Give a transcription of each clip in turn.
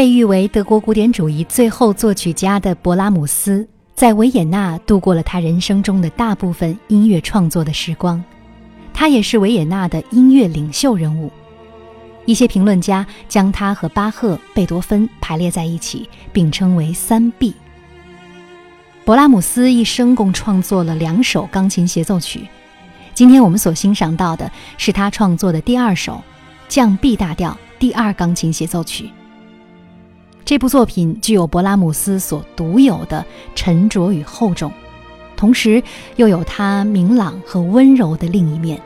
被誉为德国古典主义最后作曲家的勃拉姆斯，在维也纳度过了他人生中的大部分音乐创作的时光。他也是维也纳的音乐领袖人物。一些评论家将他和巴赫、贝多芬排列在一起，并称为“三 B”。勃拉姆斯一生共创作了两首钢琴协奏曲，今天我们所欣赏到的是他创作的第二首降 B 大调第二钢琴协奏曲。这部作品具有勃拉姆斯所独有的沉着与厚重，同时又有他明朗和温柔的另一面。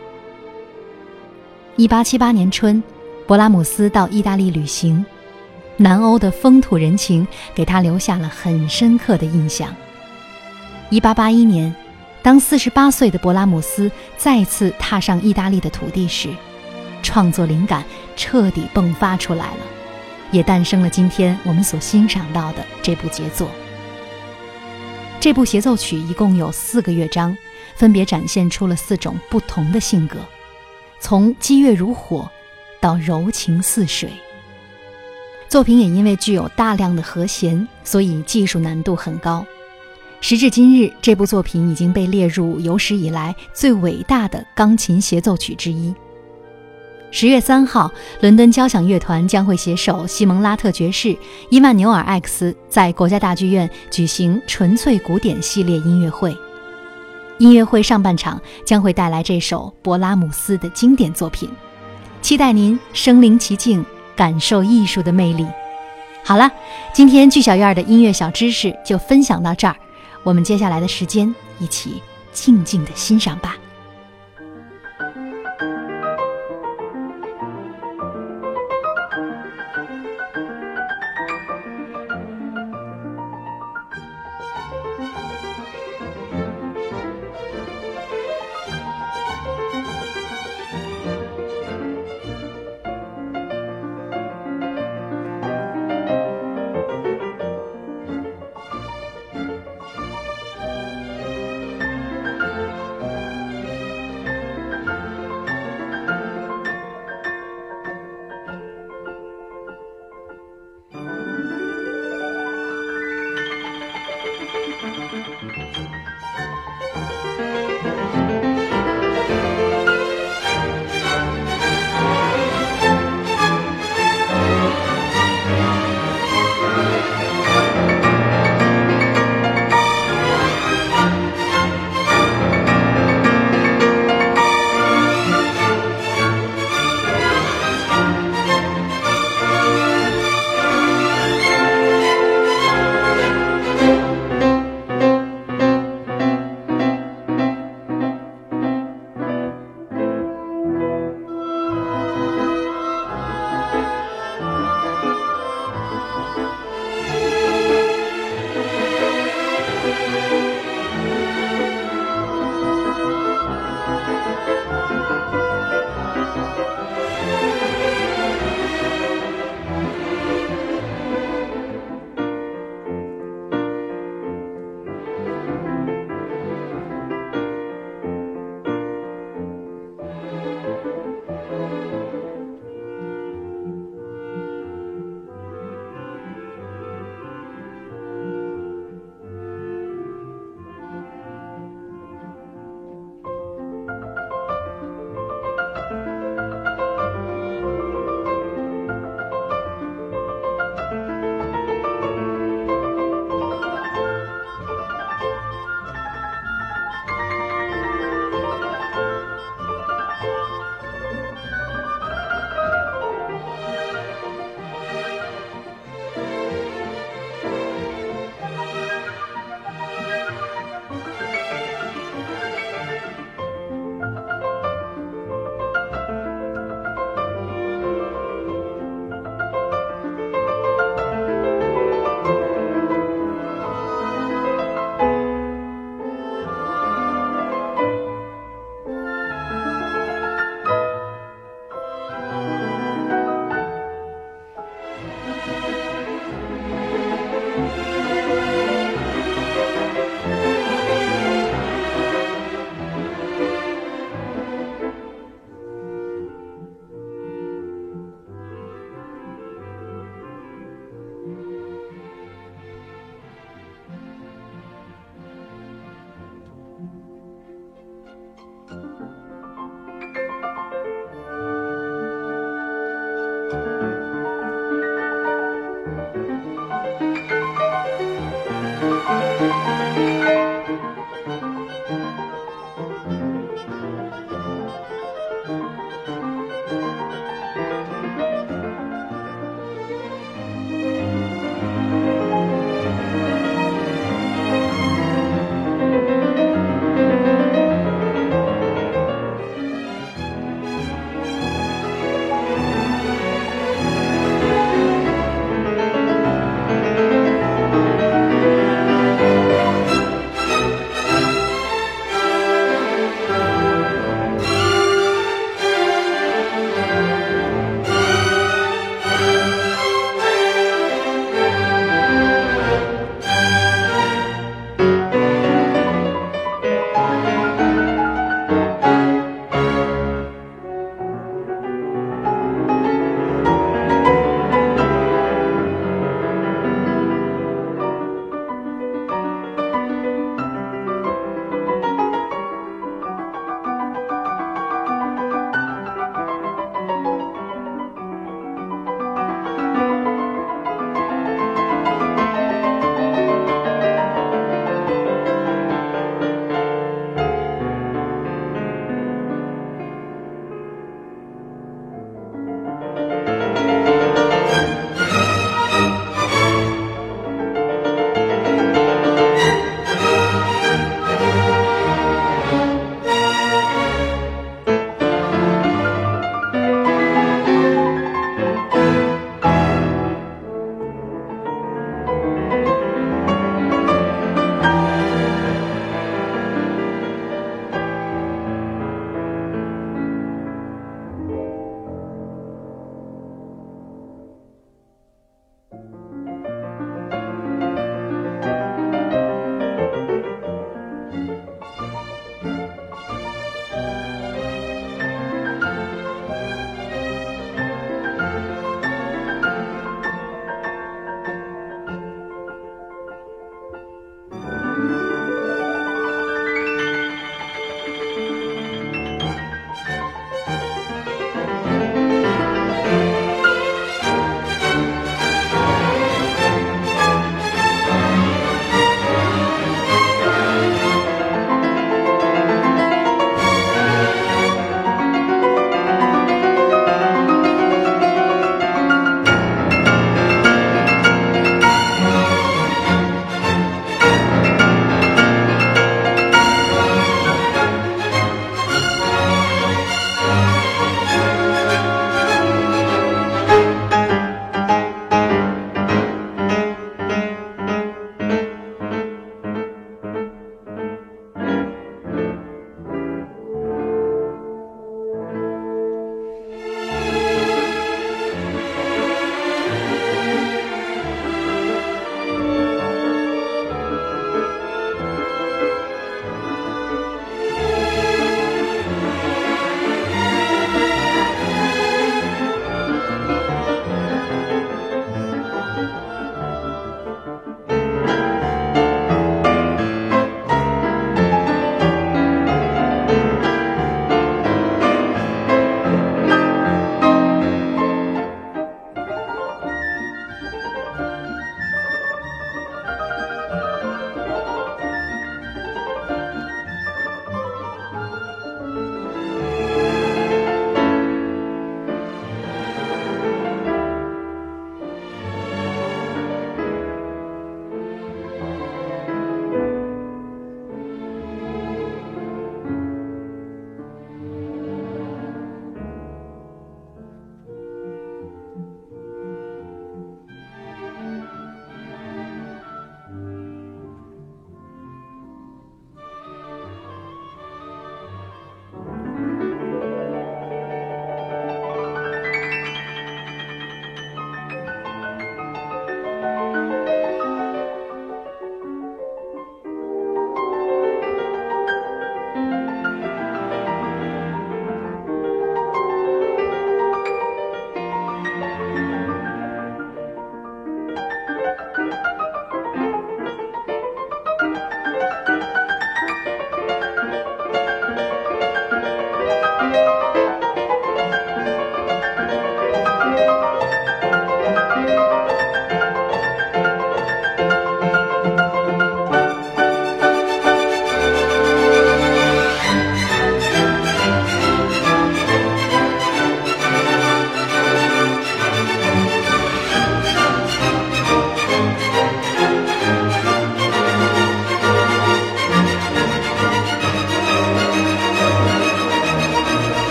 一八七八年春，勃拉姆斯到意大利旅行，南欧的风土人情给他留下了很深刻的印象。一八八一年，当四十八岁的勃拉姆斯再次踏上意大利的土地时，创作灵感彻底迸发出来了。也诞生了今天我们所欣赏到的这部杰作。这部协奏曲一共有四个乐章，分别展现出了四种不同的性格，从激越如火到柔情似水。作品也因为具有大量的和弦，所以技术难度很高。时至今日，这部作品已经被列入有史以来最伟大的钢琴协奏曲之一。十月三号，伦敦交响乐团将会携手西蒙拉特爵士、伊曼纽尔艾克斯在国家大剧院举行纯粹古典系列音乐会。音乐会上半场将会带来这首勃拉姆斯的经典作品，期待您身临其境，感受艺术的魅力。好了，今天剧小院的音乐小知识就分享到这儿，我们接下来的时间一起静静的欣赏吧。